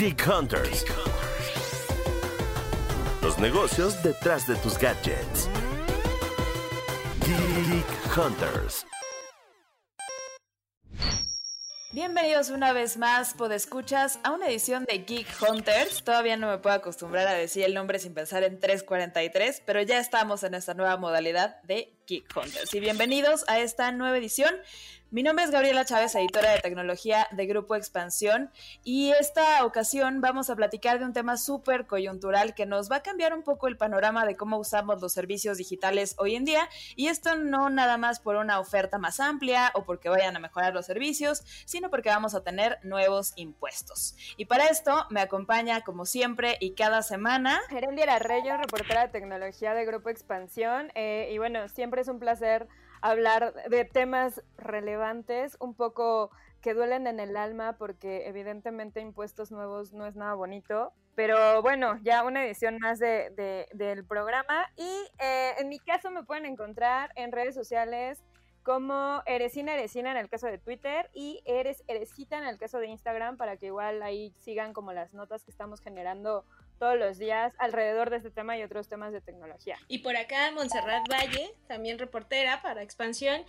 Geek Hunters. Los negocios detrás de tus gadgets. Geek Hunters. Bienvenidos una vez más, podescuchas, a una edición de Geek Hunters. Todavía no me puedo acostumbrar a decir el nombre sin pensar en 343, pero ya estamos en esta nueva modalidad de Geek Hunters. Y bienvenidos a esta nueva edición. Mi nombre es Gabriela Chávez, editora de tecnología de Grupo Expansión, y esta ocasión vamos a platicar de un tema súper coyuntural que nos va a cambiar un poco el panorama de cómo usamos los servicios digitales hoy en día, y esto no nada más por una oferta más amplia o porque vayan a mejorar los servicios, sino porque vamos a tener nuevos impuestos. Y para esto me acompaña, como siempre y cada semana, Herendia Reyes, reportera de tecnología de Grupo Expansión, eh, y bueno, siempre es un placer hablar de temas relevantes, un poco que duelen en el alma porque evidentemente impuestos nuevos no es nada bonito. Pero bueno, ya una edición más de, del programa y eh, en mi caso me pueden encontrar en redes sociales como Eresina Eresina en el caso de Twitter y Eres Eresita en el caso de Instagram para que igual ahí sigan como las notas que estamos generando todos los días alrededor de este tema y otros temas de tecnología. Y por acá Montserrat Valle, también reportera para Expansión.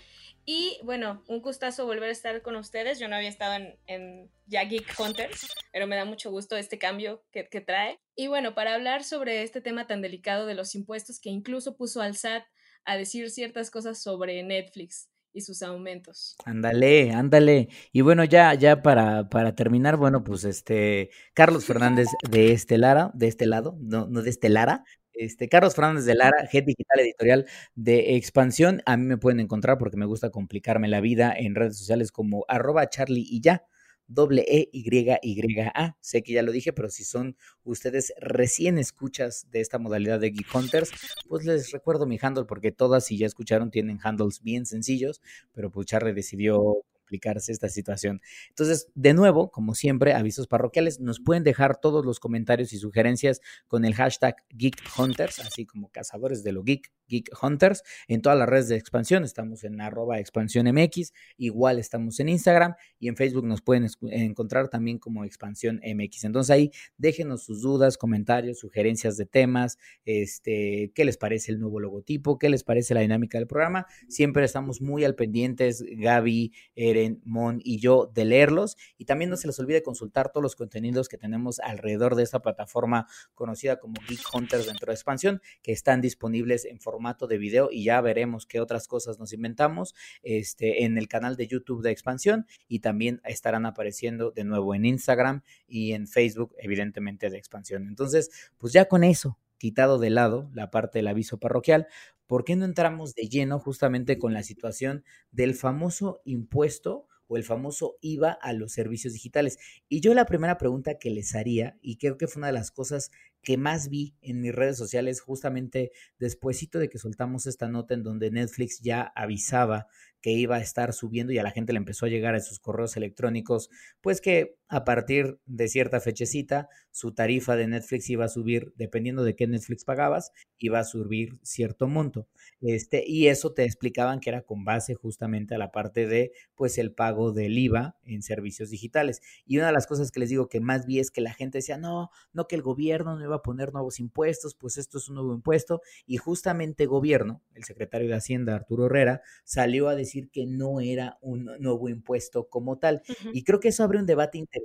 Y bueno, un gustazo volver a estar con ustedes. Yo no había estado en, ya Geek Hunters, pero me da mucho gusto este cambio que, que trae. Y bueno, para hablar sobre este tema tan delicado de los impuestos que incluso puso al SAT a decir ciertas cosas sobre Netflix y sus aumentos. Ándale, ándale. Y bueno, ya, ya para, para terminar, bueno, pues este, Carlos Fernández de este Lara, de este lado, no, no de este Lara, este, Carlos Fernández de Lara, Head Digital Editorial de Expansión. A mí me pueden encontrar porque me gusta complicarme la vida en redes sociales como arroba Charlie y ya doble E Y Y A. Sé que ya lo dije, pero si son ustedes recién escuchas de esta modalidad de Geek Hunters, pues les recuerdo mi handle porque todas, si ya escucharon, tienen handles bien sencillos, pero pues Charlie decidió esta situación. Entonces, de nuevo, como siempre, avisos parroquiales, nos pueden dejar todos los comentarios y sugerencias con el hashtag Geek Hunters, así como cazadores de lo geek, Geek Hunters, en todas las redes de expansión. Estamos en arroba expansión MX, igual estamos en Instagram y en Facebook nos pueden encontrar también como expansión MX. Entonces ahí déjenos sus dudas, comentarios, sugerencias de temas, este, qué les parece el nuevo logotipo, qué les parece la dinámica del programa. Siempre estamos muy al pendientes, Gaby, Eren, Mon y yo, de leerlos. Y también no se les olvide consultar todos los contenidos que tenemos alrededor de esta plataforma conocida como Geek Hunters dentro de expansión, que están disponibles en forma formato de video y ya veremos qué otras cosas nos inventamos este, en el canal de YouTube de Expansión y también estarán apareciendo de nuevo en Instagram y en Facebook, evidentemente de Expansión. Entonces, pues ya con eso quitado de lado la parte del aviso parroquial, ¿por qué no entramos de lleno justamente con la situación del famoso impuesto o el famoso IVA a los servicios digitales? Y yo la primera pregunta que les haría, y creo que fue una de las cosas que más vi en mis redes sociales justamente despuesito de que soltamos esta nota en donde Netflix ya avisaba que iba a estar subiendo y a la gente le empezó a llegar a sus correos electrónicos, pues que a partir de cierta fechecita su tarifa de Netflix iba a subir, dependiendo de qué Netflix pagabas, iba a subir cierto monto. Este, y eso te explicaban que era con base justamente a la parte de pues el pago del IVA en servicios digitales. Y una de las cosas que les digo que más vi es que la gente decía, "No, no que el gobierno no a poner nuevos impuestos, pues esto es un nuevo impuesto. Y justamente gobierno, el secretario de Hacienda, Arturo Herrera, salió a decir que no era un nuevo impuesto como tal. Y creo que eso abre un debate interesante,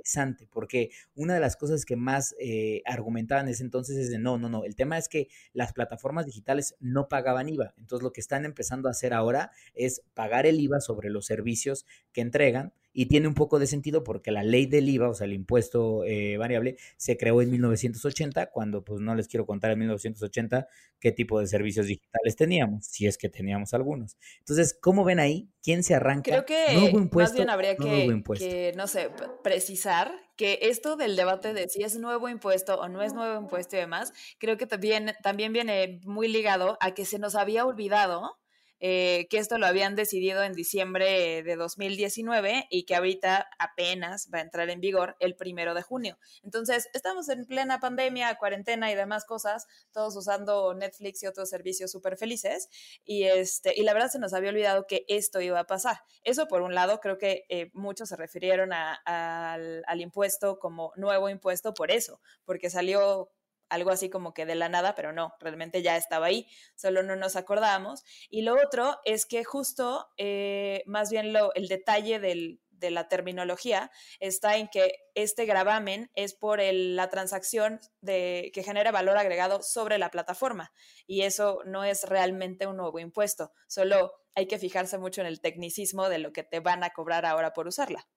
porque una de las cosas que más eh, argumentaban en ese entonces es de no, no, no, el tema es que las plataformas digitales no pagaban IVA. Entonces lo que están empezando a hacer ahora es pagar el IVA sobre los servicios que entregan y tiene un poco de sentido porque la ley del IVA, o sea, el impuesto eh, variable, se creó en 1980, cuando pues no les quiero contar en 1980 qué tipo de servicios digitales teníamos, si es que teníamos algunos. Entonces, ¿cómo ven ahí? ¿Quién se arranca? Creo que nuevo impuesto, más bien habría que, que, no sé, precisar que esto del debate de si es nuevo impuesto o no es nuevo impuesto y demás, creo que también, también viene muy ligado a que se nos había olvidado eh, que esto lo habían decidido en diciembre de 2019 y que ahorita apenas va a entrar en vigor el primero de junio. Entonces, estamos en plena pandemia, cuarentena y demás cosas, todos usando Netflix y otros servicios súper felices. Y, este, y la verdad se nos había olvidado que esto iba a pasar. Eso, por un lado, creo que eh, muchos se refirieron al, al impuesto como nuevo impuesto por eso, porque salió algo así como que de la nada, pero no, realmente ya estaba ahí, solo no nos acordábamos. Y lo otro es que justo, eh, más bien lo, el detalle de la terminología está en que este gravamen es por la transacción que genera valor agregado sobre la plataforma y eso no es realmente un nuevo impuesto, solo hay que fijarse mucho en el tecnicismo de lo que te van a cobrar ahora por usarla.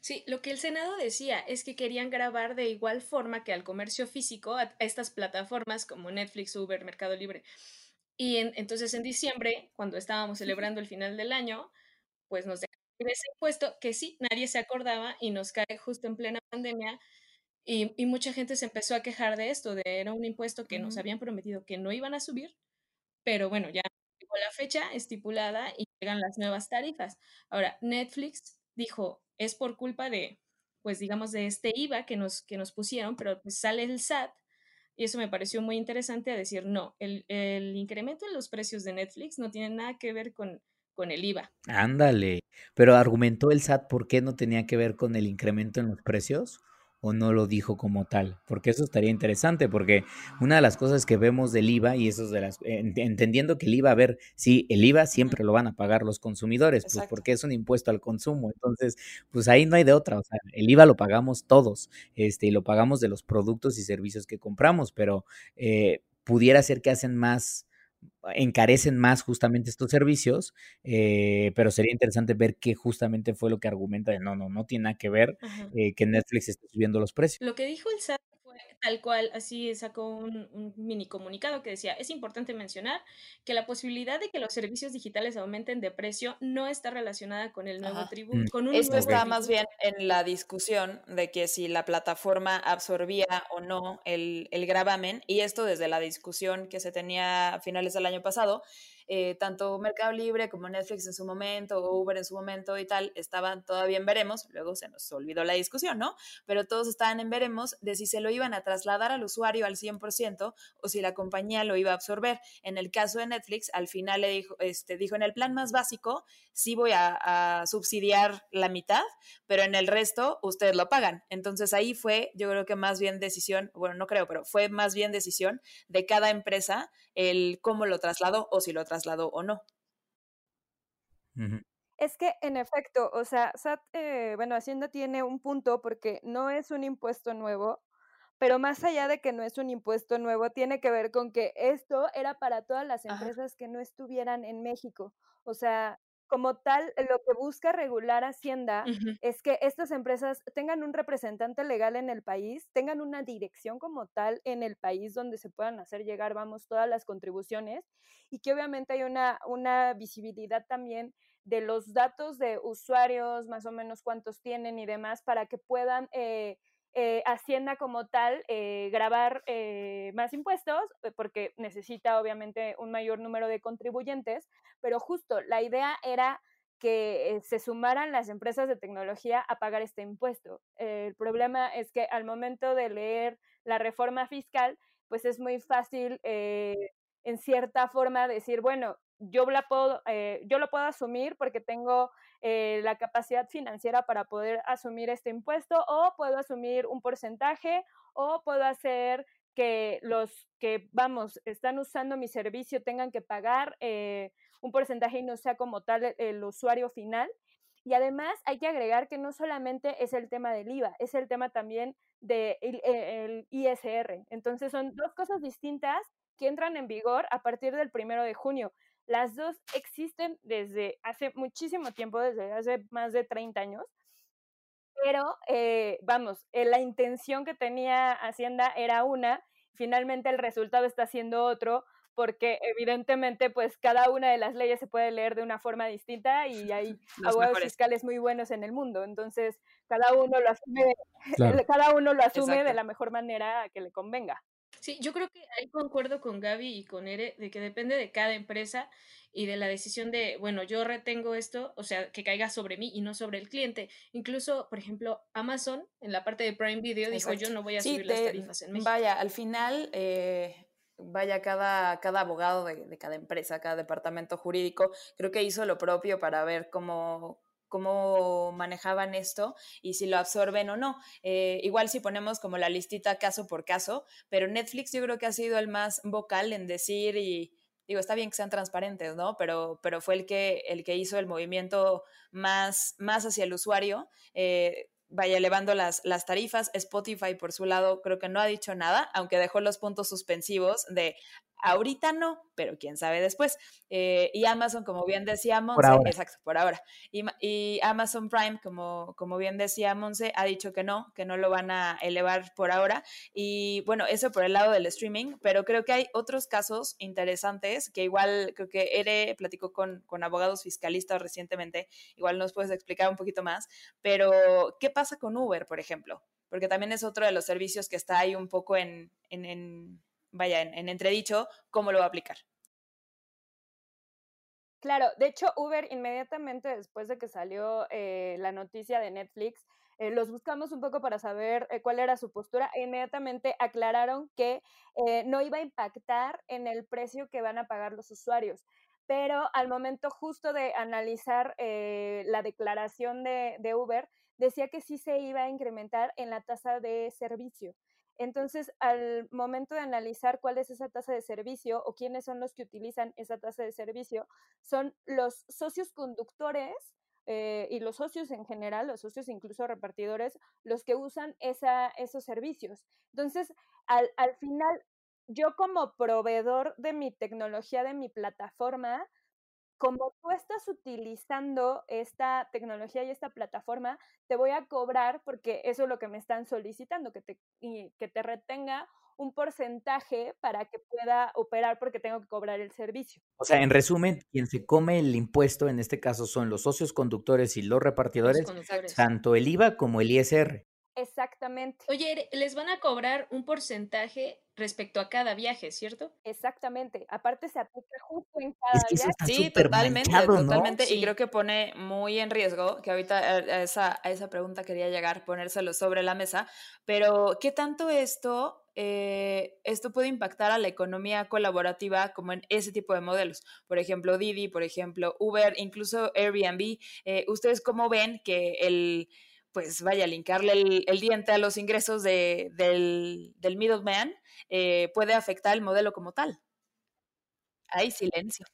Sí, lo que el Senado decía es que querían grabar de igual forma que al comercio físico, a, estas plataformas como Netflix, Uber, Mercado Libre. Y entonces en diciembre, cuando estábamos celebrando el final del año, pues nos dejaron ese impuesto que sí, nadie se acordaba y nos cae justo en plena pandemia. Y, y mucha gente se empezó a quejar de esto, de era un impuesto que nos habían prometido que no iban a subir, pero bueno, ya llegó la fecha estipulada y llegan las nuevas tarifas. Ahora, Netflix dijo, es por culpa de, pues digamos, de este IVA que nos, que nos pusieron, pero pues sale el SAT y eso me pareció muy interesante a decir, no, el, el incremento en los precios de Netflix no tiene nada que ver con, con el IVA. Ándale, pero argumentó el SAT por qué no tenía que ver con el incremento en los precios o no lo dijo como tal? Porque eso estaría interesante, porque una de las cosas que vemos del IVA, y eso es de las, entendiendo que el IVA, a ver, sí, el IVA siempre lo van a pagar los consumidores, pues porque es un impuesto al consumo, entonces, pues ahí no hay de otra, o sea, el IVA lo pagamos todos, este, y lo pagamos de los productos y servicios que compramos, pero eh, pudiera ser que hacen más encarecen más justamente estos servicios, eh, pero sería interesante ver qué justamente fue lo que argumenta de no, no, no tiene nada que ver eh, que Netflix esté subiendo los precios. Lo que dijo el SAT tal cual, así sacó un, mini comunicado que decía, es importante mencionar que la posibilidad de que los servicios digitales aumenten de precio no está relacionada con el nuevo tributo. Mm. Con Esto está más bien en la discusión de que si la plataforma absorbía o no el, el gravamen, y esto desde la discusión que se tenía a finales del año pasado, eh, tanto Mercado Libre como Netflix en su momento o Uber en su momento y tal, estaban todavía en veremos, luego se nos olvidó la discusión, ¿no? Pero todos estaban en veremos de si se lo iban a trasladar al usuario al 100% o si la compañía lo iba a absorber. En el caso de Netflix, al final le dijo, este, dijo en el plan más básico, sí voy a, a subsidiar la mitad, pero en el resto ustedes lo pagan. Entonces ahí fue, yo creo que más bien decisión, bueno, no creo, pero fue más bien decisión de cada empresa el cómo lo trasladó o si lo trasladó o no. Es que, en efecto, o sea, SAT, eh, bueno, Hacienda tiene un punto porque no es un impuesto nuevo, pero más allá de que no es un impuesto nuevo, tiene que ver con que esto era para todas las empresas que no estuvieran en México. O sea, como tal, lo que busca regular Hacienda es que estas empresas tengan un representante legal en el país, tengan una dirección como tal en el país donde se puedan hacer llegar, vamos, todas las contribuciones y que obviamente hay una, una visibilidad también de los datos de usuarios, más o menos cuántos tienen y demás, para que puedan eh, eh, Hacienda como tal eh, grabar eh, más impuestos, porque necesita obviamente un mayor número de contribuyentes, pero justo la idea era que se sumaran las empresas de tecnología a pagar este impuesto. el problema es que al momento de leer la reforma fiscal, pues es muy fácil en cierta forma decir, bueno, yo, la puedo, yo lo puedo asumir porque tengo eh, la capacidad financiera para poder asumir este impuesto o puedo asumir un porcentaje o puedo hacer que los que, vamos, están usando mi servicio tengan que pagar eh, un porcentaje y no sea como tal el, usuario final. Y además hay que agregar que no solamente es el tema del IVA, es el tema también del de ISR. Entonces son dos cosas distintas que entran en vigor a partir del primero de junio. Las dos existen desde hace muchísimo tiempo, desde hace más de 30 años, pero eh, vamos, eh, la intención que tenía Hacienda era una, finalmente el resultado está siendo otro, porque evidentemente pues cada una de las leyes se puede leer de una forma distinta y hay abogados fiscales muy buenos en el mundo, entonces cada uno lo asume, cada uno lo asume de la mejor manera que le convenga. Sí, yo creo que ahí concuerdo con Gaby y con Ere de que depende de cada empresa y de la decisión de, bueno, yo retengo esto, o sea, que caiga sobre mí y no sobre el cliente. Incluso, por ejemplo, Amazon en la parte de Prime Video dijo, yo no voy a subir las tarifas en México. Vaya, al final, eh, vaya, cada, cada abogado de, de cada empresa, cada departamento jurídico, creo que hizo lo propio para ver cómo cómo manejaban esto y si lo absorben o no. Eh, igual si ponemos como la listita caso por caso, pero Netflix yo creo que ha sido el más vocal en decir y digo, está bien que sean transparentes, ¿no? Pero, pero fue el que, el que hizo el movimiento más, más hacia el usuario. Eh, vaya elevando las, las tarifas. Spotify, por su lado, creo que no ha dicho nada, aunque dejó los puntos suspensivos de Ahorita no, pero quién sabe después. Eh, y Amazon, como bien decía Monse, exacto, por ahora. Y, Amazon Prime, como, como bien decía Monse, ha dicho que no, que no lo van a elevar por ahora. Y bueno, eso por el lado del streaming, pero creo que hay otros casos interesantes que igual creo que Ere platicó con, con abogados fiscalistas recientemente, igual nos puedes explicar un poquito más, pero ¿qué pasa con Uber, por ejemplo? Porque también es otro de los servicios que está ahí un poco en, en vaya, en, entredicho, cómo lo va a aplicar. Claro, de hecho Uber inmediatamente después de que salió eh, la noticia de Netflix, eh, los buscamos un poco para saber eh, cuál era su postura e inmediatamente aclararon que no iba a impactar en el precio que van a pagar los usuarios. Pero al momento justo de analizar la declaración de, de Uber, decía que sí se iba a incrementar en la tasa de servicio. Entonces, al momento de analizar cuál es esa tasa de servicio o quiénes son los que utilizan esa tasa de servicio, son los socios conductores eh, y los socios en general, los socios incluso repartidores, los que usan esa, esos servicios. Entonces, al, al final, yo como proveedor de mi tecnología, de mi plataforma, como tú estás utilizando esta tecnología y esta plataforma, te voy a cobrar porque eso es lo que me están solicitando, que te, que te retenga un porcentaje para que pueda operar porque tengo que cobrar el servicio. O sea, en resumen, quien se come el impuesto en este caso son los socios conductores y los repartidores, tanto el IVA como el ISR. Exactamente. Oye, les van a cobrar un porcentaje respecto a cada viaje, ¿cierto? Exactamente. Aparte se aplica justo en cada viaje. Sí, totalmente, totalmente. Y creo que pone muy en riesgo, que ahorita a esa, a esa pregunta quería llegar, ponérselo sobre la mesa, pero ¿qué tanto esto eh, esto puede impactar a la economía colaborativa como en ese tipo de modelos. Por ejemplo, Didi, por ejemplo, Uber, incluso Airbnb. Eh, ¿Ustedes cómo ven que el, pues vaya, linkarle el, diente a los ingresos de, del, del middleman eh, puede afectar el modelo como tal. Hay silencio.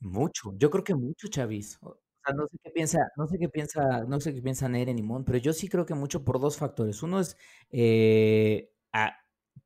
Mucho, yo creo que mucho, Chavis. O sea, no sé qué piensa, no sé qué piensa, no sé qué piensa Nere ni Mon, pero yo sí creo que mucho por dos factores. Uno es, eh,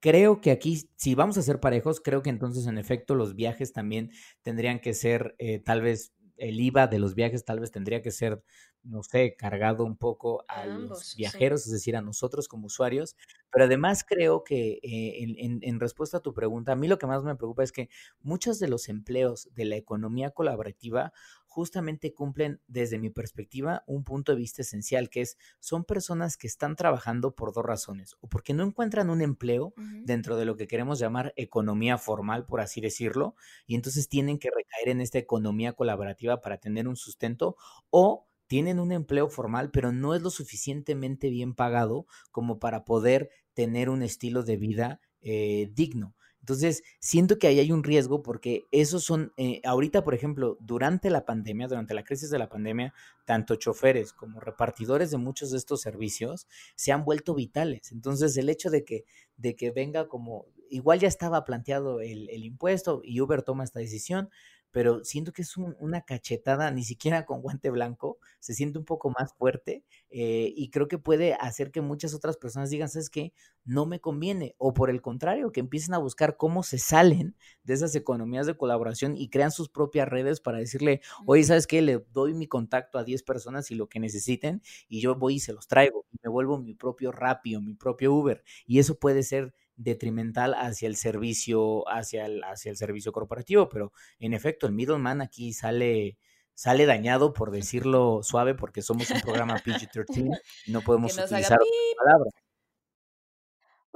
creo que aquí, si vamos a ser parejos, creo que entonces en efecto los viajes también tendrían que ser eh, tal vez el IVA de los viajes tal vez tendría que ser, no sé, cargado un poco a, los viajeros, es decir, a nosotros como usuarios. Pero además creo que eh, en, en, respuesta a tu pregunta, a mí lo que más me preocupa es que muchos de los empleos de la economía colaborativa justamente cumplen desde mi perspectiva un punto de vista esencial, que es, son personas que están trabajando por dos razones, o porque no encuentran un empleo dentro de lo que queremos llamar economía formal, por así decirlo, y entonces tienen que recaer en esta economía colaborativa para tener un sustento, o tienen un empleo formal, pero no es lo suficientemente bien pagado como para poder tener un estilo de vida eh, digno. Entonces, siento que ahí hay un riesgo porque esos son, eh, ahorita, por ejemplo, durante la pandemia, durante la crisis de la pandemia, tanto choferes como repartidores de muchos de estos servicios se han vuelto vitales. Entonces, el hecho de que, de que venga como, igual ya estaba planteado el, el impuesto y Uber toma esta decisión, pero siento que es una cachetada, ni siquiera con guante blanco, se siente un poco más fuerte eh, y creo que puede hacer que muchas otras personas digan, ¿sabes qué? No me conviene, o por el contrario, que empiecen a buscar cómo se salen de esas economías de colaboración y crean sus propias redes para decirle, oye, ¿sabes qué? Le doy mi contacto a 10 personas y lo que necesiten y yo voy y se los traigo y me vuelvo mi propio Rappi o mi propio Uber y eso puede ser detrimental hacia el servicio, hacia el, hacia el servicio corporativo, pero en efecto el middleman aquí sale, sale dañado, por decirlo suave, porque somos un programa PG-13 y no podemos utilizar palabra.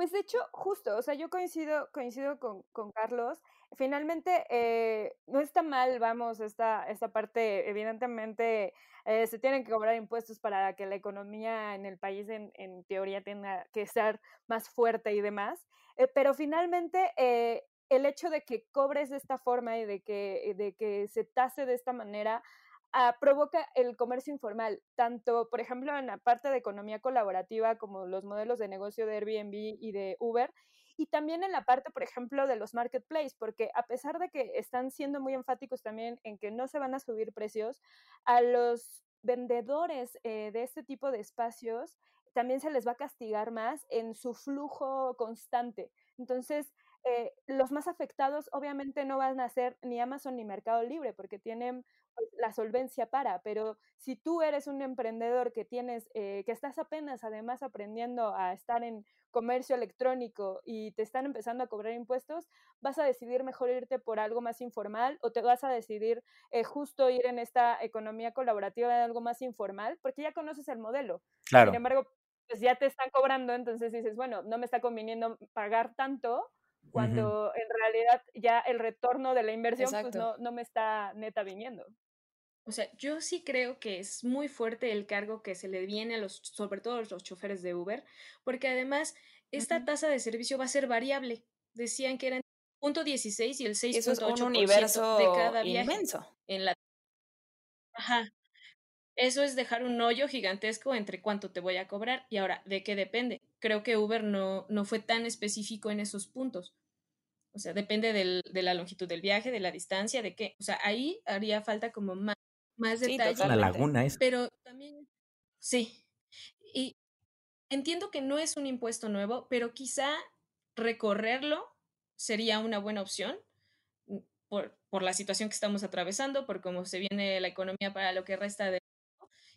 Pues de hecho, justo, o sea, yo coincido, coincido con, Carlos. Finalmente, eh, no está mal, vamos, esta, esta parte, evidentemente, eh, se tienen que cobrar impuestos para que la economía en el país, en, en teoría, tenga que ser más fuerte y demás. Eh, pero finalmente, el hecho de que cobres de esta forma y de que, de que se tase de esta manera, Ah, provoca el comercio informal, tanto, por ejemplo, en la parte de economía colaborativa como los modelos de negocio de Airbnb y de Uber, y también en la parte, por ejemplo, de los marketplaces, porque a pesar de que están siendo muy enfáticos también en que no se van a subir precios, a los vendedores eh, de este tipo de espacios también se les va a castigar más en su flujo constante. Entonces, eh, los más afectados obviamente no van a ser ni Amazon ni Mercado Libre porque tienen pues, la solvencia para, pero si tú eres un emprendedor que tienes, eh, que estás apenas además aprendiendo a estar en comercio electrónico y te están empezando a cobrar impuestos, vas a decidir mejor irte por algo más informal o te vas a decidir eh, justo ir en esta economía colaborativa de algo más informal porque ya conoces el modelo. Claro. Sin embargo, pues ya te están cobrando, entonces dices, bueno, no me está conviniendo pagar tanto, cuando en realidad ya el retorno de la inversión pues no, no me está neta viniendo. O sea, yo sí creo que es muy fuerte el cargo que se le viene a los, sobre todo a los choferes de Uber, porque además esta tasa de servicio va a ser variable. Decían que eran .16 y el 6.8% es un universo de cada viaje inmenso. En la... Ajá. Eso es dejar un hoyo gigantesco entre cuánto te voy a cobrar y ahora, ¿de qué depende? Creo que Uber no, no fue tan específico en esos puntos. O sea, depende del, de la longitud del viaje, de la distancia, de qué. O sea, ahí haría falta como más, más detalle. la laguna es. Pero también, sí. Y entiendo que no es un impuesto nuevo, pero quizá recorrerlo sería una buena opción mm, por, por la situación que estamos atravesando, por cómo se viene la economía para lo que resta de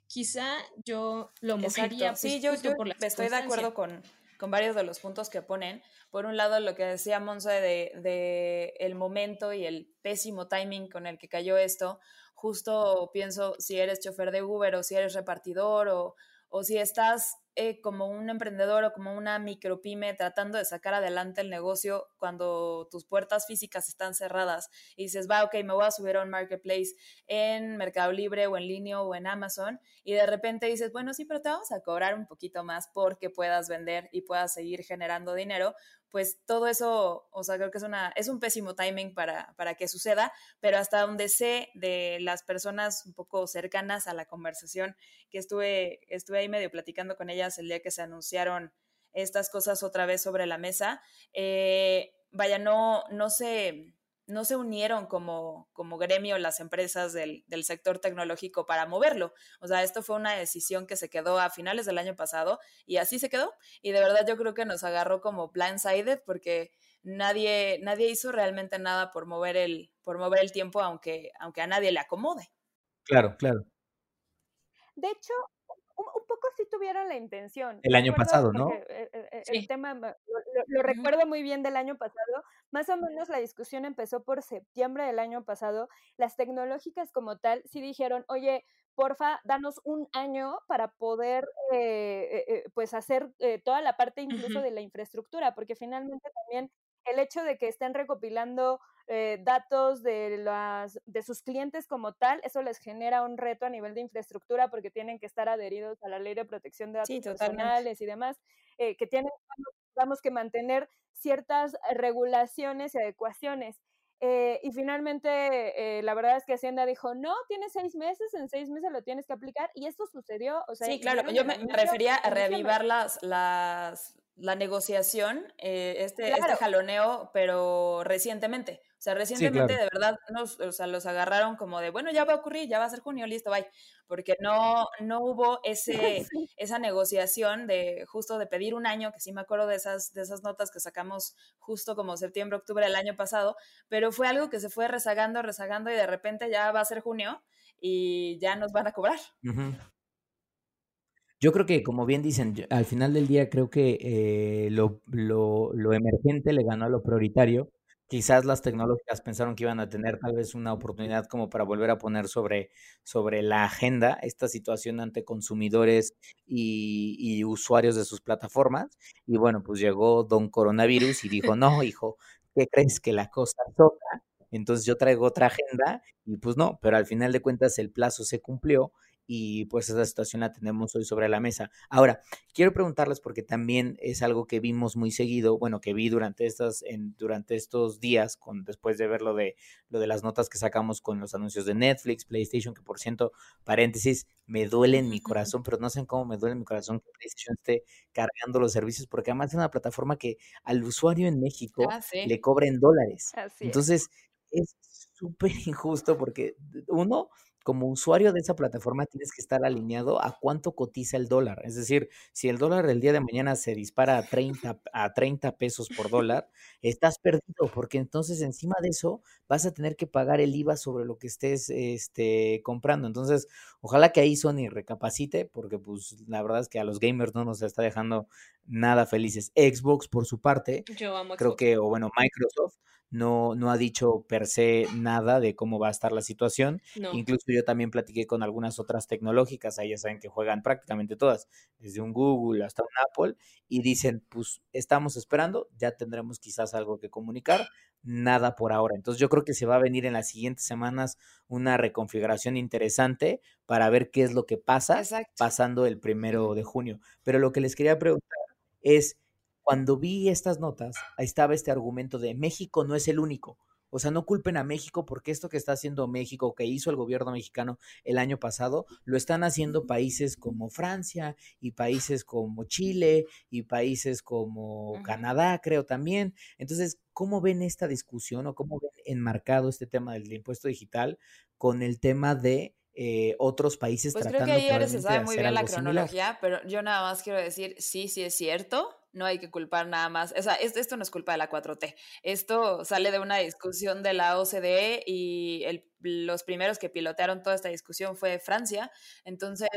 quizá yo lo mojaría. Pues, sí, yo, yo estoy de acuerdo con, con varios de los puntos que ponen. Por un lado, lo que decía Monse de, de, el momento y el pésimo timing con el que cayó esto, justo pienso si eres chofer de Uber o si eres repartidor o, o si estás eh, como un emprendedor o como una micropyme tratando de sacar adelante el negocio cuando tus puertas físicas están cerradas y dices, va, ok, me voy a subir a un marketplace en Mercado Libre o en línea o en Amazon y de repente dices, bueno, sí, pero te vamos a cobrar un poquito más porque puedas vender y puedas seguir generando dinero, pues todo eso, o sea, creo que es, una, es un pésimo timing para, para que suceda, pero hasta donde sé de las personas un poco cercanas a la conversación, que estuve, estuve ahí medio platicando con ellas el día que se anunciaron estas cosas otra vez sobre la mesa, eh, vaya, no, no se no se unieron como, como gremio las empresas del, del, sector tecnológico para moverlo. O sea, esto fue una decisión que se quedó a finales del año pasado y así se quedó. Y de verdad yo creo que nos agarró como blindsided porque nadie, nadie hizo realmente nada por mover el, por mover el tiempo, aunque, aunque a nadie le acomode. Claro, claro. De hecho, poco sí tuvieron la intención. El año pasado, ¿no? Eh, eh, eh, el tema lo, recuerdo muy bien del año pasado. Más o menos la discusión empezó por septiembre del año pasado. Las tecnológicas como tal sí dijeron, oye, porfa, danos un año para poder pues hacer toda la parte incluso de la infraestructura, porque finalmente también el hecho de que estén recopilando eh, datos de, las, de sus clientes como tal, eso les genera un reto a nivel de infraestructura porque tienen que estar adheridos a la ley de protección de datos personales y demás, eh, que tienen, vamos, que mantener ciertas regulaciones y adecuaciones. Eh, y finalmente, la verdad es que Hacienda dijo, no, tienes seis meses, en seis meses lo tienes que aplicar, y esto sucedió. O sea, sí, claro, yo me, refería a reavivar las, las, la negociación, eh, este, este jaloneo, pero recientemente. O sea, recientemente de verdad nos, o sea, los agarraron como de, bueno, ya va a ocurrir, ya va a ser junio, listo, bye. Porque no, no hubo ese, esa negociación de justo de pedir un año, que sí me acuerdo de esas, de esas notas que sacamos justo como septiembre, octubre del año pasado, pero fue algo que se fue rezagando, rezagando y de repente ya va a ser junio y ya nos van a cobrar. Yo creo que, como bien dicen, al final del día creo que eh, lo, lo, emergente le ganó a lo prioritario, quizás las tecnológicas pensaron que iban a tener tal vez una oportunidad como para volver a poner sobre, sobre la agenda esta situación ante consumidores y, y usuarios de sus plataformas. Y bueno, pues llegó Don Coronavirus y dijo, no, hijo, ¿qué crees que la cosa toca? Entonces yo traigo otra agenda y pues no, pero al final de cuentas el plazo se cumplió y pues esa situación la tenemos hoy sobre la mesa. Ahora, quiero preguntarles porque también es algo que vimos muy seguido, bueno, que vi durante estas en, durante estos días con después de ver lo de lo de las notas que sacamos con los anuncios de Netflix, PlayStation, que por ciento, paréntesis, me duele en mi corazón, pero no sé cómo me duele en mi corazón que PlayStation esté cargando los servicios porque además es una plataforma que al usuario en México Ah, sí. le cobren dólares. Así es. Entonces, es súper injusto porque uno, como usuario de esa plataforma, tienes que estar alineado a cuánto cotiza el dólar. Es decir, si el dólar el día de mañana se dispara a 30, a 30 pesos por dólar, estás perdido porque entonces encima de eso vas a tener que pagar el IVA sobre lo que estés este, comprando. Entonces, ojalá que ahí Sony recapacite porque pues la verdad es que a los gamers no nos está dejando nada felices. Xbox, por su parte, Yo amo creo Xbox. que, o bueno, Microsoft no, no ha dicho per se nada de cómo va a estar la situación. No. Incluso yo también platiqué con algunas otras tecnológicas, ahí ya saben que juegan prácticamente todas, desde un Google hasta un Apple, y dicen, pues estamos esperando, ya tendremos quizás algo que comunicar, nada por ahora. Entonces yo creo que se va a venir en las siguientes semanas una reconfiguración interesante para ver qué es lo que pasa Exacto. pasando el primero de junio. Pero lo que les quería preguntar es, cuando vi estas notas, ahí estaba este argumento de México no es el único. O sea, no culpen a México porque esto que está haciendo México, que hizo el gobierno mexicano el año pasado, lo están haciendo países como Francia y países como Chile y países como. Canadá, creo también. Entonces, ¿cómo ven esta discusión o cómo ven enmarcado este tema del impuesto digital con el tema de eh, otros países Pues creo tratando que ahí Ares se sabe muy bien la similar? cronología, pero yo nada más quiero decir, sí, sí es cierto, no hay que culpar nada más, o sea, esto, no es culpa de la 4T, esto sale de una discusión de la OCDE y los primeros que pilotearon toda esta discusión fue Francia, entonces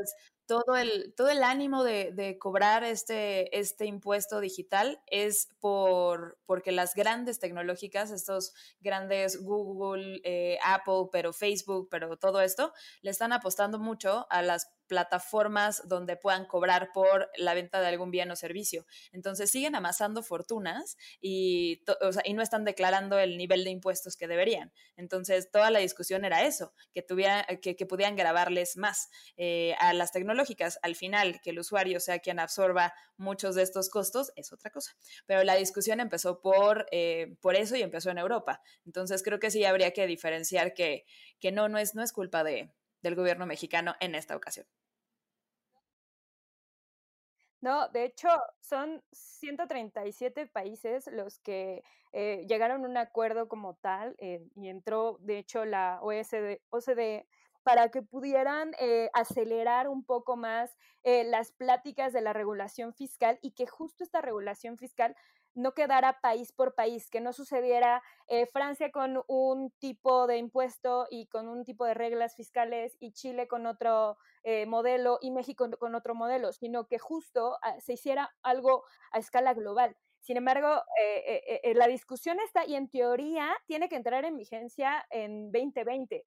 todo el, todo el ánimo de, de cobrar este, este impuesto digital es por, porque las grandes tecnológicas, estos grandes Google, eh, Apple, pero Facebook, pero todo esto, le están apostando mucho a las plataformas donde puedan cobrar por la venta de algún bien o servicio. Entonces siguen amasando fortunas y, o sea, y no están declarando el nivel de impuestos que deberían. Entonces toda la discusión era eso, que, tuviera, que, que pudieran grabarles más eh, a las tecnológicas. Al final, que el usuario sea quien absorba muchos de estos costos es otra cosa. Pero la discusión empezó por, eh, por eso y empezó en Europa. Entonces creo que sí habría que diferenciar que, que no, no es, no es culpa de, del gobierno mexicano en esta ocasión. No, de hecho, son 137 países los que eh, llegaron a un acuerdo como tal eh, y entró, de hecho, la OSD, OCDE para que pudieran eh, acelerar un poco más las pláticas de la regulación fiscal y que justo esta regulación fiscal no quedara país por país, que no sucediera eh, Francia con un tipo de impuesto y con un tipo de reglas fiscales y Chile con otro eh, modelo y México con otro modelo, sino que justo uh, se hiciera algo a escala global. Sin embargo, eh, la discusión está y en teoría tiene que entrar en vigencia en 2020.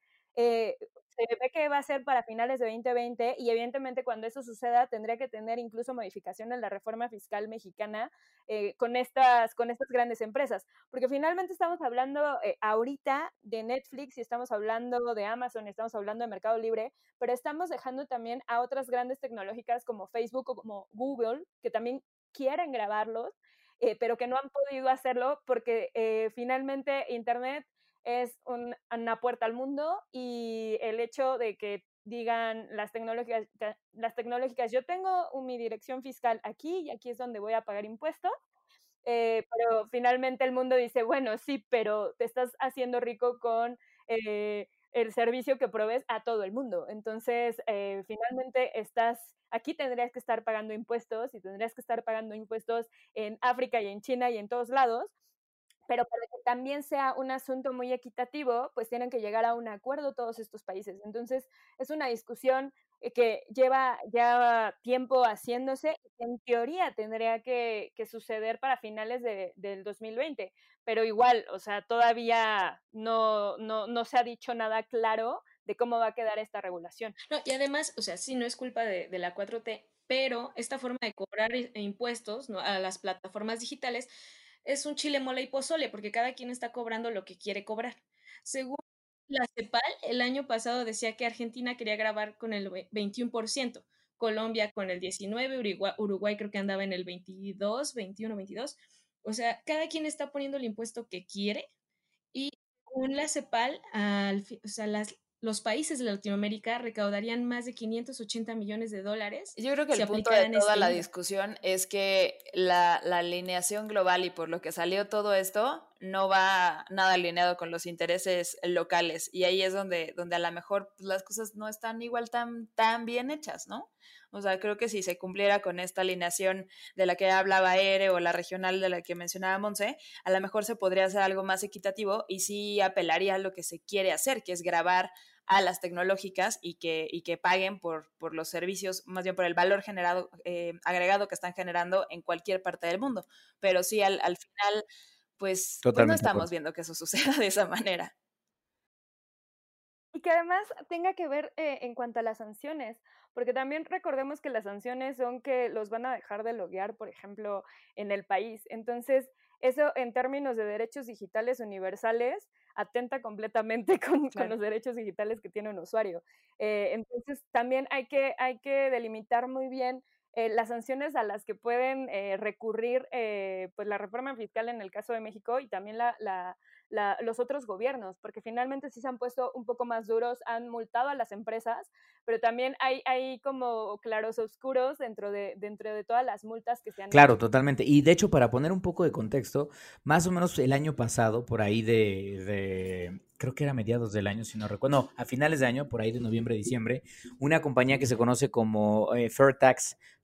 Se ve que va a ser para finales de 2020 y evidentemente cuando eso suceda tendría que tener incluso modificación en la reforma fiscal mexicana eh, con, estas, con estas grandes empresas, porque finalmente estamos hablando eh, ahorita de Netflix y estamos hablando de Amazon y estamos hablando de Mercado Libre, pero estamos dejando también a otras grandes tecnológicas como Facebook o como Google, que también quieren grabarlos, eh, pero que no han podido hacerlo porque eh, finalmente Internet es un, una puerta al mundo y el hecho de que digan las tecnológicas, las tecnológicas, yo tengo mi dirección fiscal aquí y aquí es donde voy a pagar impuestos, eh, pero finalmente el mundo dice, bueno, sí, pero te estás haciendo rico con eh, el servicio que provees a todo el mundo. Entonces, eh, finalmente estás, aquí tendrías que estar pagando impuestos y tendrías que estar pagando impuestos en África y en China y en todos lados pero para que también sea un asunto muy equitativo, pues tienen que llegar a un acuerdo todos estos países. Entonces, es una discusión eh, que lleva ya tiempo haciéndose y que en teoría tendría que, suceder para finales de, del 2020, pero igual, o sea, todavía no, no, no se ha dicho nada claro de cómo va a quedar esta regulación. No, y además, o sea, sí, no es culpa de, la 4T, pero esta forma de cobrar impuestos ¿no? a las plataformas digitales es un chile mole y pozole, porque cada quien está cobrando lo que quiere cobrar. Según la CEPAL, el año pasado decía que Argentina quería grabar con el 21%, Colombia con el 19%, Uruguay, creo que andaba en el 22, 21, 22. O sea, cada quien está poniendo el impuesto que quiere y según la CEPAL, al, o sea, las, los países de Latinoamérica recaudarían más de 580 millones de dólares. Yo creo que el punto de toda este la discusión es que la, la, alineación global y por lo que salió todo esto no va nada alineado con los intereses locales y ahí es donde, donde a lo mejor pues, las cosas no están igual tan, tan bien hechas, ¿no? O sea, creo que si se cumpliera con esta alineación de la que hablaba Ere o la regional de la que mencionaba Monse, a lo mejor se podría hacer algo más equitativo y sí apelaría a lo que se quiere hacer, que es grabar a las tecnológicas y que, y que paguen por, por los servicios, más bien por el valor generado, eh, agregado que están generando en cualquier parte del mundo. Pero sí, al, al final, pues, pues no estamos viendo que eso suceda de esa manera. Y que además tenga que ver eh, en cuanto a las sanciones, porque también recordemos que las sanciones son que los van a dejar de loguear, por ejemplo, en el país. Entonces, eso en términos de derechos digitales universales atenta completamente con, los derechos digitales que tiene un usuario. Eh, entonces, también hay que, hay que delimitar muy bien eh, las sanciones a las que pueden recurrir pues la reforma fiscal en el caso de México y también la, los otros gobiernos, porque finalmente sí se han puesto un poco más duros, han multado a las empresas, pero también hay, hay como claros oscuros dentro de, dentro de todas las multas que se han Claro, totalmente. Y de hecho, para poner un poco de contexto, más o menos el año pasado, por ahí de, creo que era mediados del año, si no recuerdo, no, a finales de año, por ahí de noviembre, diciembre, una compañía que se conoce como eh,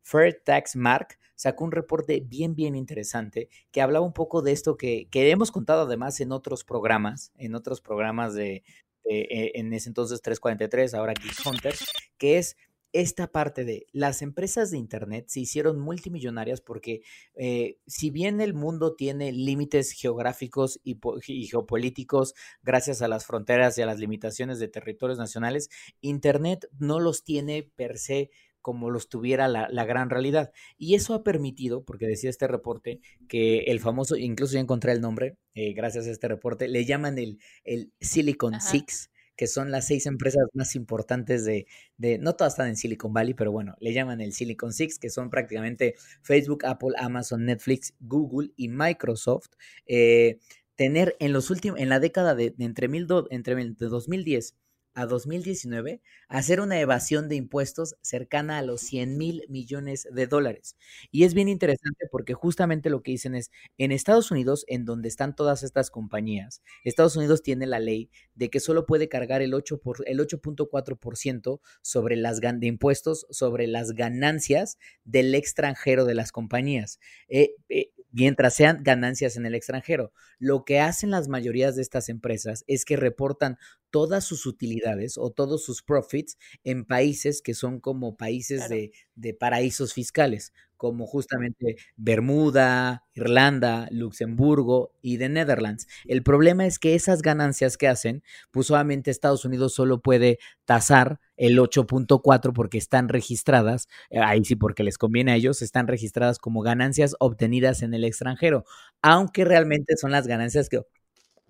Fair Tax, Mark, sacó un reporte bien, bien interesante que hablaba un poco de esto que, que hemos contado además en otros programas, en otros programas de, eh, en ese entonces 343, ahora Geek Hunter, que es esta parte de las empresas de Internet se hicieron multimillonarias porque eh, si bien el mundo tiene límites geográficos y, y, geopolíticos gracias a las fronteras y a las limitaciones de territorios nacionales, Internet no los tiene per se como los tuviera la, gran realidad. Y eso ha permitido, porque decía este reporte, que el famoso, incluso ya encontré el nombre, eh, gracias a este reporte, le llaman el, el Silicon Six, que son las seis empresas más importantes de, de, no todas están en Silicon Valley, pero bueno, le llaman el Silicon Six, que son prácticamente Facebook, Apple, Amazon, Netflix, Google y Microsoft. Eh, tener en los últimos, en la década de, entre, mil entre 2010 a 2019 hacer una evasión de impuestos cercana a los 100 mil millones de dólares. Y es bien interesante porque justamente lo que dicen es, en Estados Unidos, en donde están todas estas compañías, Estados Unidos tiene la ley de que solo puede cargar el 8 por, el 8.4% sobre las de impuestos sobre las ganancias del extranjero de las compañías. Eh, eh, mientras sean ganancias en el extranjero. Lo que hacen las mayorías de estas empresas es que reportan todas sus utilidades o todos sus profits en países que son como países de, de paraísos fiscales como justamente Bermuda, Irlanda, Luxemburgo y de Netherlands. El problema es que esas ganancias que hacen, pues obviamente Estados Unidos solo puede tasar el 8.4 porque están registradas, eh, ahí sí porque les conviene a ellos, están registradas como ganancias obtenidas en el extranjero, aunque realmente son las ganancias que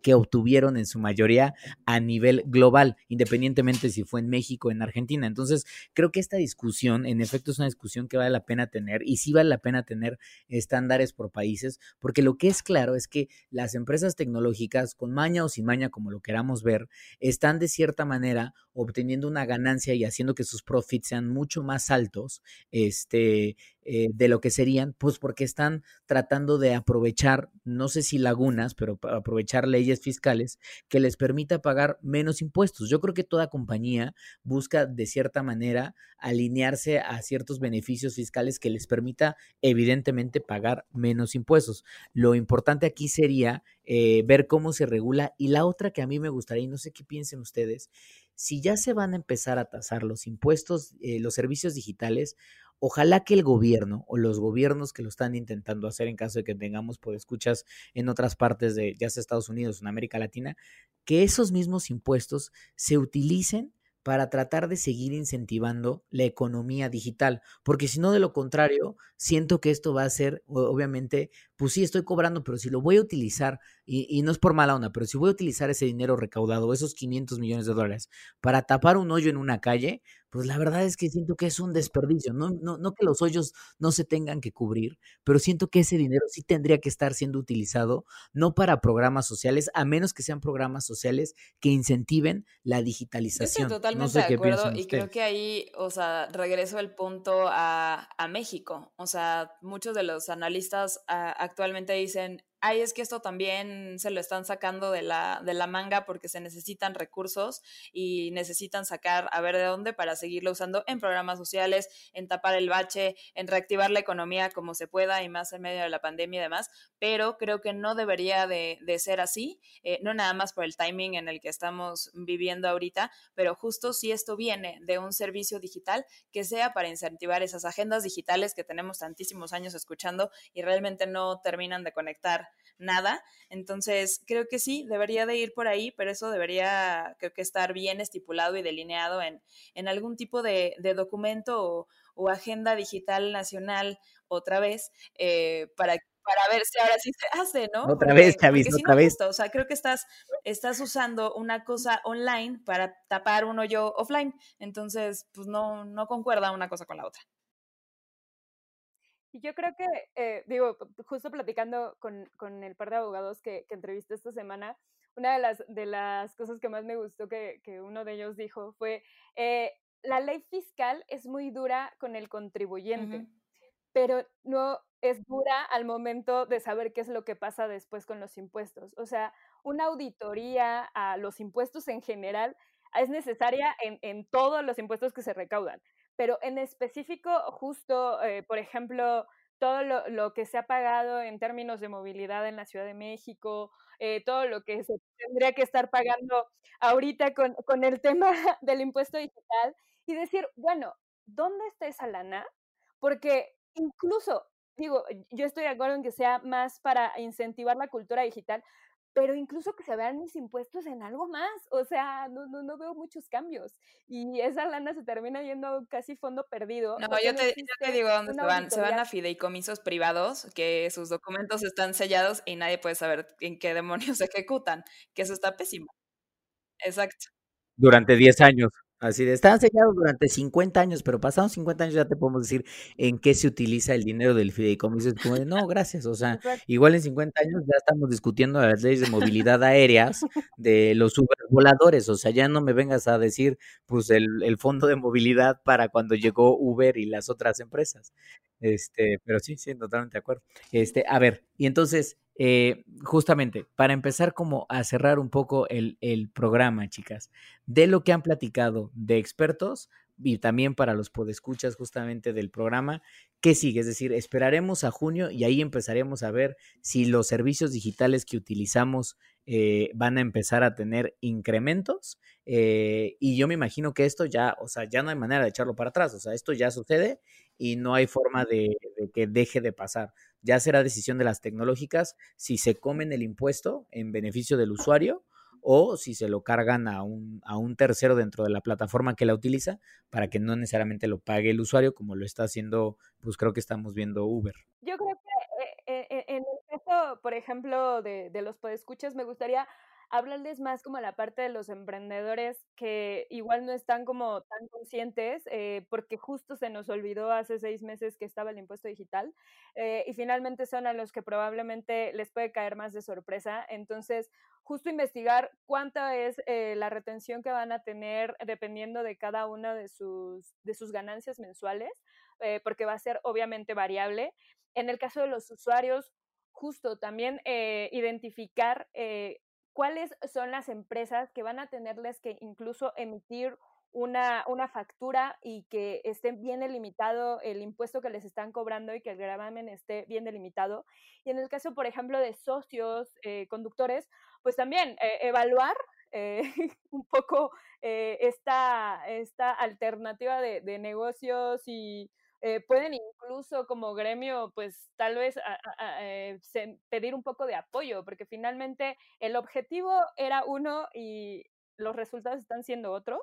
que obtuvieron en su mayoría a nivel global, independientemente si fue en México o en Argentina. Entonces, creo que esta discusión, en efecto, es una discusión que vale la pena tener y sí vale la pena tener estándares por países, porque lo que es claro es que las empresas tecnológicas, con maña o sin maña, como lo queramos ver, están de cierta manera obteniendo una ganancia y haciendo que sus profits sean mucho más altos, este, eh, de lo que serían, pues porque están tratando de aprovechar, no sé si lagunas, pero aprovechar leyes fiscales que les permita pagar menos impuestos. Yo creo que toda compañía busca de cierta manera alinearse a ciertos beneficios fiscales que les permita evidentemente pagar menos impuestos. Lo importante aquí sería eh, ver cómo se regula y la otra que a mí me gustaría, y no sé qué piensen ustedes, si ya se van a empezar a tasar los impuestos, eh, los servicios digitales, Ojalá que el gobierno o los gobiernos que lo están intentando hacer en caso de que tengamos por escuchas en otras partes de ya sea Estados Unidos o en América Latina, que esos mismos impuestos se utilicen para tratar de seguir incentivando la economía digital, porque si no, de lo contrario, siento que esto va a ser, obviamente, pues sí, estoy cobrando, pero si lo voy a utilizar, y, y, no es por mala onda, pero si voy a utilizar ese dinero recaudado, esos 500 millones de dólares, para tapar un hoyo en una calle, pues la verdad es que siento que es un desperdicio. No, no, no que los hoyos no se tengan que cubrir, pero siento que ese dinero sí tendría que estar siendo utilizado no para programas sociales, a menos que sean programas sociales que incentiven la digitalización. Yo estoy totalmente de acuerdo y creo que ahí, o sea, regreso el punto a, a México. O sea, muchos de los analistas a, ah, actualmente dicen, ay, es que esto también se lo están sacando de la, de la manga porque se necesitan recursos y necesitan sacar a ver de dónde para seguirlo usando en programas sociales, en tapar el bache, en reactivar la economía como se pueda y más en medio de la pandemia y demás, pero creo que no debería de, ser así, eh, no nada más por el timing en el que estamos viviendo ahorita, pero justo si esto viene de un servicio digital que sea para incentivar esas agendas digitales que tenemos tantísimos años escuchando y realmente no terminan de conectar nada. Entonces, creo que sí, debería de ir por ahí, pero eso debería, creo que estar bien estipulado y delineado en, en algún tipo de, documento o, agenda digital nacional otra vez eh, para para ver si ahora sí se hace, ¿no? Otra vez, Chavis, otra vez. o sea, creo que estás, estás usando una cosa online para tapar un hoyo offline. Entonces, pues no, no concuerda una cosa con la otra. Yo creo que, eh, digo, justo platicando con, con, el par de abogados que, que, entrevisté esta semana, una de las, de las cosas que más me gustó que, que uno de ellos dijo fue, eh, la ley fiscal es muy dura con el contribuyente, pero no es dura al momento de saber qué es lo que pasa después con los impuestos. O sea, una auditoría a los impuestos en general es necesaria en, en todos los impuestos que se recaudan pero en específico, justo, eh, por ejemplo, todo lo, que se ha pagado en términos de movilidad en la Ciudad de México, eh, todo lo que se tendría que estar pagando ahorita con, con el tema del impuesto digital y decir, bueno, ¿dónde está esa lana? Porque incluso, digo, yo estoy de acuerdo en que sea más para incentivar la cultura digital, pero incluso que se vean mis impuestos en algo más, o sea, no, no, no veo muchos cambios y esa lana se termina yendo casi fondo perdido. No, yo te, digo dónde se van, se van a fideicomisos privados que sus documentos están sellados y nadie puede saber en qué demonios se ejecutan, que eso está pésimo. Exacto. Durante 10 años. Así de, están sellados durante 50 años, pero pasados 50 años ya te podemos decir en qué se utiliza el dinero del fideicomiso. Como de, no, gracias. O sea, igual en 50 años ya estamos discutiendo las leyes de movilidad aéreas de los voladores. O sea, ya no me vengas a decir, pues, el, el fondo de movilidad para cuando llegó Uber y las otras empresas. Este, pero sí, sí, totalmente de acuerdo. Este, a ver, y entonces, eh, justamente, para empezar como a cerrar un poco el, el, programa, chicas, de lo que han platicado de expertos y también para los podescuchas justamente del programa, ¿qué sigue? Es decir, esperaremos a junio y ahí empezaremos a ver si los servicios digitales que utilizamos eh, van a empezar a tener incrementos eh, y yo me imagino que esto ya, o sea, ya no hay manera de echarlo para atrás, o sea, esto ya sucede y no hay forma de que deje de pasar ya será decisión de las tecnológicas si se comen el impuesto en beneficio del usuario o si se lo cargan a un, a un tercero dentro de la plataforma que la utiliza para que no necesariamente lo pague el usuario como lo está haciendo, pues creo que estamos viendo Uber. Yo creo que eh, eh, en el caso, por ejemplo, de, de los podescuchas, me gustaría hablarles más como la parte de los emprendedores que igual no están como tan conscientes, eh, porque justo se nos olvidó hace seis meses que estaba el impuesto digital eh, y finalmente son a los que probablemente les puede caer más de sorpresa. Entonces, justo investigar cuánta es eh, la retención que van a tener dependiendo de cada una de sus, de sus ganancias mensuales eh, porque va a ser obviamente variable. En el caso de los usuarios, justo también eh, identificar eh, cuáles son las empresas que van a tenerles que incluso emitir una, una, factura y que esté bien delimitado el impuesto que les están cobrando y que el gravamen esté bien delimitado. Y en el caso, por ejemplo, de socios, eh, conductores, pues también eh, evaluar eh, un poco esta, esta alternativa de negocios y eh, pueden incluso como gremio, pues tal vez a, pedir un poco de apoyo, porque finalmente el objetivo era uno y los resultados están siendo otros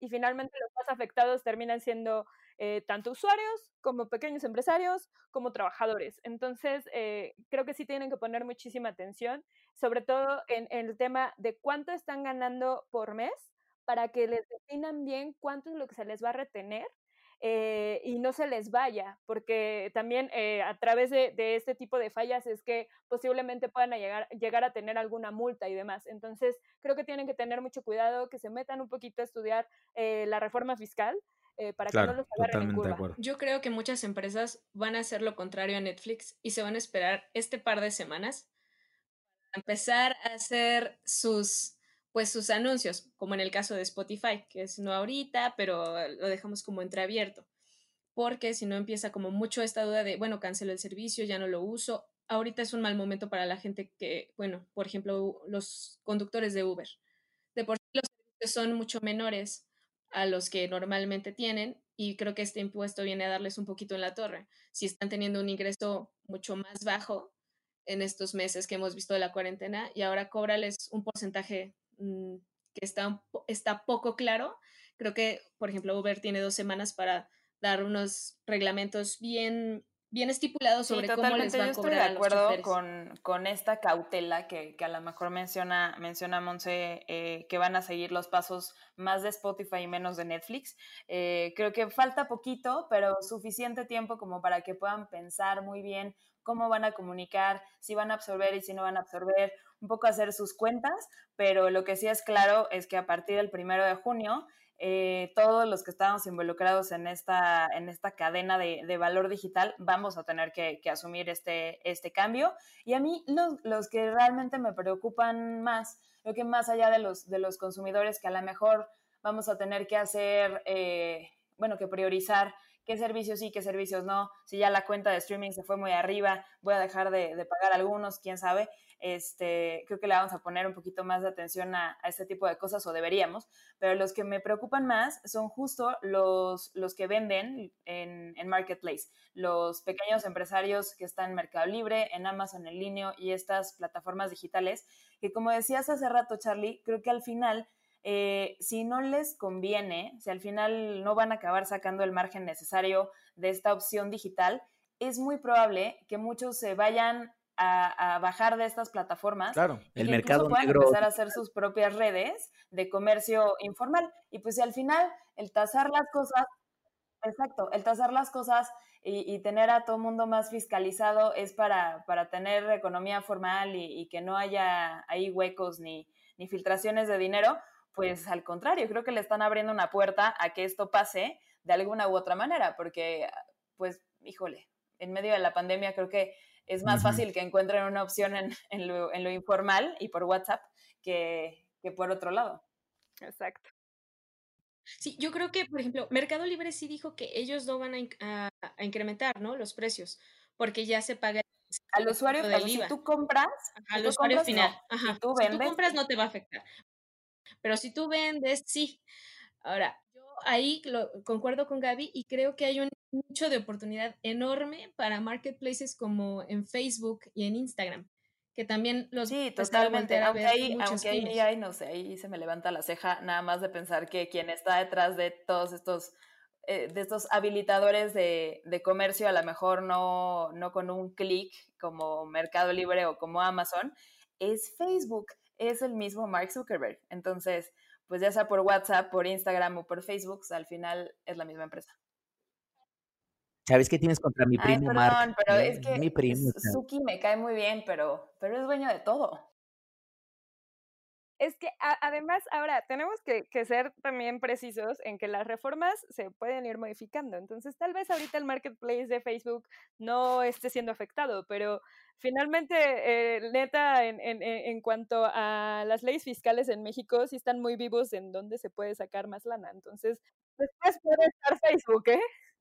y finalmente los más afectados terminan siendo eh, tanto usuarios como pequeños empresarios como trabajadores. Entonces, eh, creo que sí tienen que poner muchísima atención, sobre todo en, en, el tema de cuánto están ganando por mes para que les definan bien cuánto es lo que se les va a retener eh, y no se les vaya, porque también eh, a través de, de, este tipo de fallas es que posiblemente puedan llegar, llegar a tener alguna multa y demás. Entonces, creo que tienen que tener mucho cuidado, que se metan un poquito a estudiar eh, la reforma fiscal. para claro, que no los agarren en curva. Yo creo que muchas empresas van a hacer lo contrario a Netflix y se van a esperar este par de semanas para empezar a hacer sus pues sus anuncios, como en el caso de Spotify, que es no ahorita, pero lo dejamos como entreabierto, porque si no empieza como mucho esta duda de, bueno, cancelo el servicio, ya no lo uso, ahorita es un mal momento para la gente que, bueno, por ejemplo, los conductores de Uber. De por sí los servicios son mucho menores a los que normalmente tienen y creo que este impuesto viene a darles un poquito en la torre. Si están teniendo un ingreso mucho más bajo en estos meses que hemos visto de la cuarentena y ahora cóbrales un porcentaje Mm, que está, está poco claro. Creo que, por ejemplo, Uber tiene dos semanas para dar unos reglamentos bien, bien estipulados sobre sí, cómo les va a cobrar. Yo estoy de acuerdo con, con, esta cautela que, que, a lo mejor menciona, menciona Monse, eh, que van a seguir los pasos más de Spotify y menos de Netflix. Eh, creo que falta poquito, pero suficiente tiempo como para que puedan pensar muy bien cómo van a comunicar, si van a absorber y si no van a absorber, un poco hacer sus cuentas, pero lo que sí es claro es que a partir del primero de junio, eh, todos los que estamos involucrados en esta, en esta cadena de, de valor digital vamos a tener que, que, asumir este, este cambio. Y a mí los, los que realmente me preocupan más, lo que más allá de los, de los consumidores que a lo mejor vamos a tener que hacer, eh, bueno, que priorizar qué servicios sí, qué servicios no, si ya la cuenta de streaming se fue muy arriba, voy a dejar de, de pagar algunos, quién sabe. Este, creo que le vamos a poner un poquito más de atención a, a, este tipo de cosas o deberíamos, pero los que me preocupan más son justo los, los que venden en, en Marketplace, los pequeños empresarios que están en Mercado Libre, en Amazon en línea y estas plataformas digitales, que como decías hace rato, Charlie, creo que al final eh, si no les conviene, si al final no van a acabar sacando el margen necesario de esta opción digital, es muy probable que muchos se vayan a, a bajar de estas plataformas. Claro, el y mercado puedan negro. empezar a hacer sus propias redes de comercio informal. Y pues si al final el tasar las cosas, exacto, el tasar las cosas y, y, tener a todo el mundo más fiscalizado es para, para tener economía formal y, y, que no haya ahí huecos ni, ni filtraciones de dinero, pues al contrario, creo que le están abriendo una puerta a que esto pase de alguna u otra manera, porque, pues, híjole, en medio de la pandemia creo que es más uh -huh. fácil que encuentren una opción en, en, lo, en, lo, informal y por WhatsApp que, que por otro lado. Exacto. Sí, yo creo que, por ejemplo, Mercado Libre sí dijo que ellos no van a, a, a incrementar ¿no? los precios, porque ya se paga al usuario del IVA. Si tú compras, al si usuario compras, final. No. Ajá. Si tú, vendes, si tú compras no te va a afectar. Pero si tú vendes, sí. Ahora, yo ahí lo, concuerdo con Gaby y creo que hay un nicho de oportunidad enorme para marketplaces como en Facebook y en Instagram, que también los sí, totalmente. Aunque ahí, aunque ahí, ahí, no sé, ahí se me levanta la ceja nada más de pensar que quien está detrás de todos estos eh, de estos habilitadores de, de, comercio, a lo mejor no, no con un clic como Mercado Libre o como Amazon, es Facebook es el mismo Mark Zuckerberg. Entonces, pues ya sea por WhatsApp, por Instagram o por Facebook, al final es la misma empresa. ¿Sabes qué tienes contra mi primo Ay, perdón, Mark? pero es que mi primo, Suki me cae muy bien, pero, pero es dueño de todo. Es que además ahora tenemos que, ser también precisos en que las reformas se pueden ir modificando. Entonces tal vez ahorita el marketplace de Facebook no esté siendo afectado, pero finalmente, eh, neta, en, en, en, cuanto a las leyes fiscales en México, sí están muy vivos en dónde se puede sacar más lana. Entonces, después puede estar Facebook, ¿eh?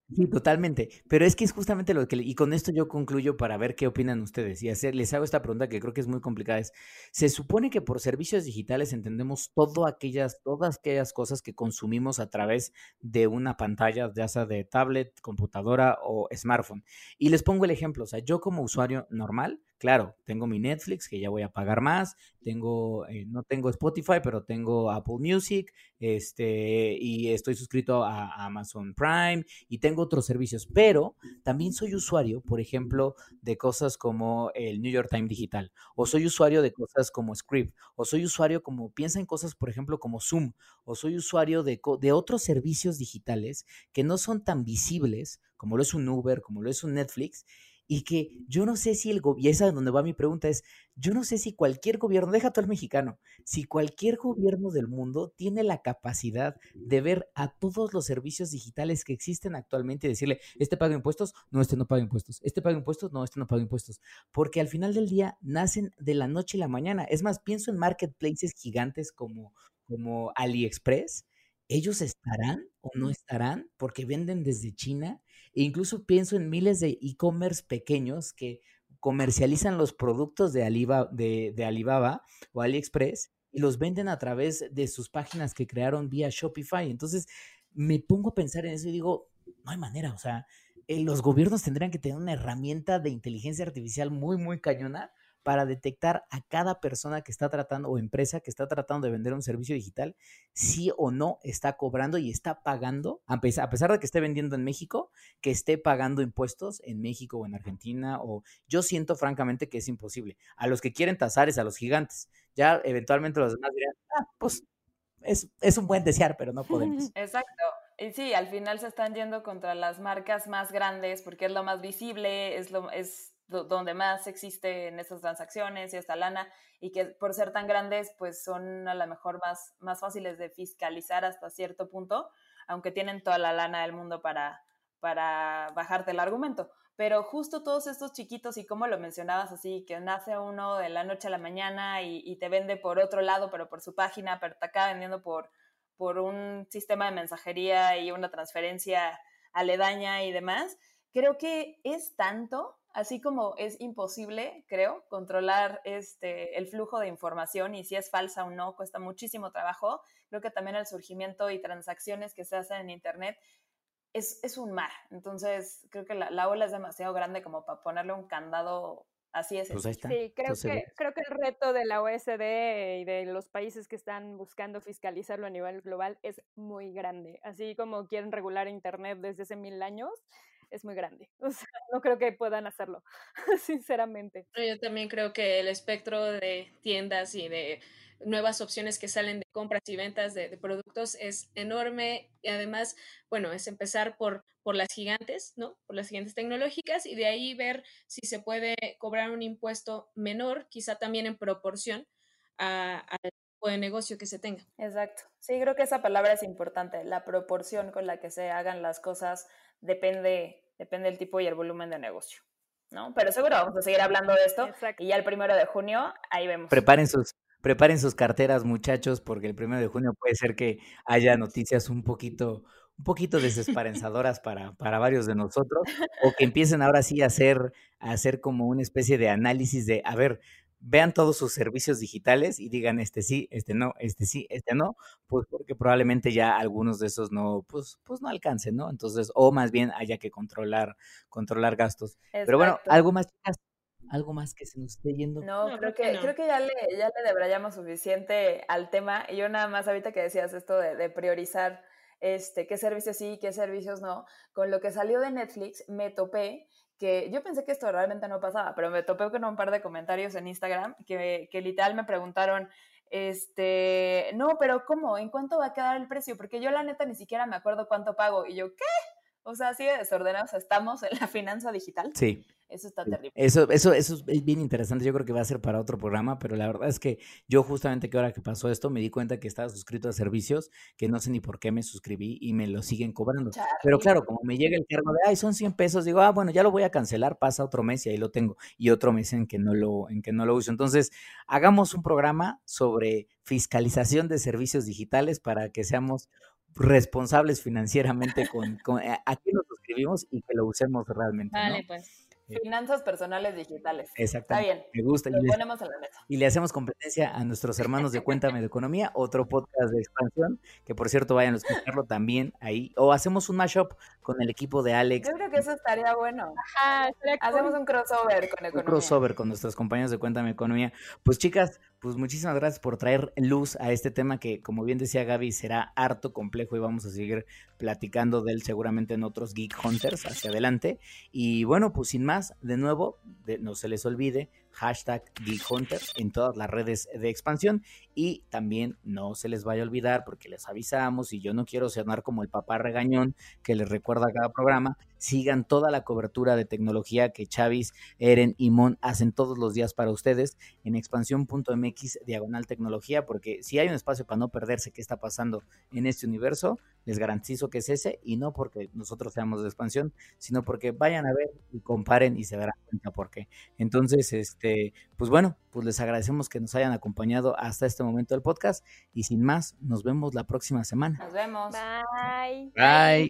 Sí, totalmente. Pero es que es justamente lo que, y con esto yo concluyo para ver qué opinan ustedes y hacer, les hago esta pregunta que creo que es muy complicada. Es, se supone que por servicios digitales entendemos todo aquellas, todas aquellas cosas que consumimos a través de una pantalla, ya sea de tablet, computadora o smartphone. Y les pongo el ejemplo, o sea, yo como usuario normal, Claro, tengo mi Netflix que ya voy a pagar más, tengo, eh, no tengo Spotify, pero tengo Apple Music, este, y estoy suscrito a, Amazon Prime y tengo otros servicios, pero también soy usuario, por ejemplo, de cosas como el New York Times Digital, o soy usuario de cosas como Script, o soy usuario como, piensa en cosas, por ejemplo, como Zoom, o soy usuario de, de otros servicios digitales que no son tan visibles como lo es un Uber, como lo es un Netflix, y que yo no sé si el gobierno, y esa es donde va mi pregunta, es, yo no sé si cualquier gobierno, deja todo el mexicano, si cualquier gobierno del mundo tiene la capacidad de ver a todos los servicios digitales que existen actualmente y decirle, este paga impuestos, no, este no paga impuestos, este paga impuestos, no, este no paga impuestos, porque al final del día nacen de la noche y la mañana. Es más, pienso en marketplaces gigantes como, como AliExpress, ellos estarán o no estarán porque venden desde China e incluso pienso en miles de e-commerce pequeños que comercializan los productos de Alibaba, de, Alibaba o AliExpress y los venden a través de sus páginas que crearon vía Shopify. Entonces me pongo a pensar en eso y digo, no hay manera, o sea, eh, los gobiernos tendrían que tener una herramienta de inteligencia artificial muy, muy cañona para detectar a cada persona que está tratando o empresa que está tratando de vender un servicio digital, si o no está cobrando y está pagando, a pesar de que esté vendiendo en México, que esté pagando impuestos en México o en Argentina, o yo siento francamente que es imposible. A los que quieren tasar es a los gigantes. Ya eventualmente los demás dirán, ah, pues es, es un buen desear, pero no podemos. Exacto. Y sí, al final se están yendo contra las marcas más grandes porque es lo más visible, es lo es donde más existe en esas transacciones y esta lana, y que por ser tan grandes, pues son a lo mejor más, más fáciles de fiscalizar hasta cierto punto, aunque tienen toda la lana del mundo para, para bajarte el argumento. Pero justo todos estos chiquitos, y como lo mencionabas así, que nace uno de la noche a la mañana y, te vende por otro lado, pero por su página, pero te acaba vendiendo por, por un sistema de mensajería y una transferencia aledaña y demás, creo que es tanto así como es imposible, creo, controlar este, el flujo de información y si es falsa o no, cuesta muchísimo trabajo, creo que también el surgimiento y transacciones que se hacen en Internet es, es un mar. Entonces, creo que la, la, ola es demasiado grande como para ponerle un candado así es. Pues sí, creo que, creo que el reto de la OSD y de los países que están buscando fiscalizarlo a nivel global es muy grande. Así como quieren regular Internet desde hace mil años, es muy grande. O sea, no creo que puedan hacerlo, sinceramente. Yo también creo que el espectro de tiendas y de nuevas opciones que salen de compras y ventas de, productos es enorme y además, bueno, es empezar por, por las gigantes, ¿no? Por las gigantes tecnológicas y de ahí ver si se puede cobrar un impuesto menor, quizá también en proporción al tipo de negocio que se tenga. Exacto. Sí, creo que esa palabra es importante, la proporción con la que se hagan las cosas depende depende del tipo y el volumen de negocio. ¿no? Pero seguro vamos a seguir hablando de esto. Y ya el primero de junio, ahí vemos. Preparen sus, preparen sus carteras, muchachos, porque el primero de junio puede ser que haya noticias un poquito, un poquito desesperanzadoras para, para varios de nosotros, o que empiecen ahora sí a hacer, a hacer como una especie de análisis de, a ver, vean todos sus servicios digitales y digan este sí, este no, este sí, este no, pues porque probablemente ya algunos de esos no, pues, pues no alcancen, ¿no? Entonces, o más bien haya que controlar, controlar gastos. Pero bueno, algo más, algo más que se nos esté yendo. No, creo que, creo que ya le, ya le debrayamos suficiente al tema. Y yo nada más ahorita que decías esto de, de priorizar este, qué servicios sí, qué servicios no, con lo que salió de Netflix me topé que yo pensé que esto realmente no pasaba, pero me topé con un par de comentarios en Instagram que, que literal me preguntaron, este, no, pero ¿cómo? ¿En cuánto va a quedar el precio? Porque yo la neta ni siquiera me acuerdo cuánto pago. Y yo, ¿qué? O sea, así de desordenados estamos en la finanza digital. Sí. Eso está terrible. Eso, eso, eso es bien interesante. Yo creo que va a ser para otro programa, pero la verdad es que yo justamente que ahora que pasó esto me di cuenta que estaba suscrito a servicios que no sé ni por qué me suscribí y me lo siguen cobrando. Pero claro, como me llega el cargo de, ay, son 100 pesos, digo, ah, bueno, ya lo voy a cancelar, pasa otro mes y ahí lo tengo. Y otro mes en que no lo, en que no lo uso. Entonces, hagamos un programa sobre fiscalización de servicios digitales para que seamos responsables financieramente con, con a, qué nos suscribimos y que lo usemos realmente. Vale, pues. Finanzas personales digitales. Exacto. Está bien. Me gusta. Lo ponemos en la mesa. Y le hacemos competencia a nuestros hermanos de Cuéntame de Economía, otro podcast de expansión, que por cierto vayan a escucharlo también ahí. O hacemos un mashup con el equipo de Alex. Yo creo que eso estaría bueno. Ajá, Hacemos un crossover con Economía. Un crossover con nuestros compañeros de Cuéntame Economía. Pues chicas, pues muchísimas gracias por traer luz a este tema que, como bien decía Gaby, será harto complejo y vamos a seguir platicando de él seguramente en otros Geek Hunters hacia adelante. Y bueno, pues sin más, de nuevo, no se les olvide, hashtag Geek Hunters en todas las redes de expansión. Y también no se les vaya a olvidar porque les avisamos y yo no quiero sonar como el papá regañón que les recuerda cada programa, sigan toda la cobertura de tecnología que Chavis, Eren y Mon hacen todos los días para ustedes en expansión.mx diagonal tecnología porque si hay un espacio para no perderse qué está pasando en este universo, les garantizo que es ese y no porque nosotros seamos de expansión, sino porque vayan a ver y comparen y se darán cuenta por qué. Entonces, este, pues bueno, pues les agradecemos que nos hayan acompañado hasta este momento del podcast y sin más, nos vemos la próxima semana. Nos vemos. Bye. Bye.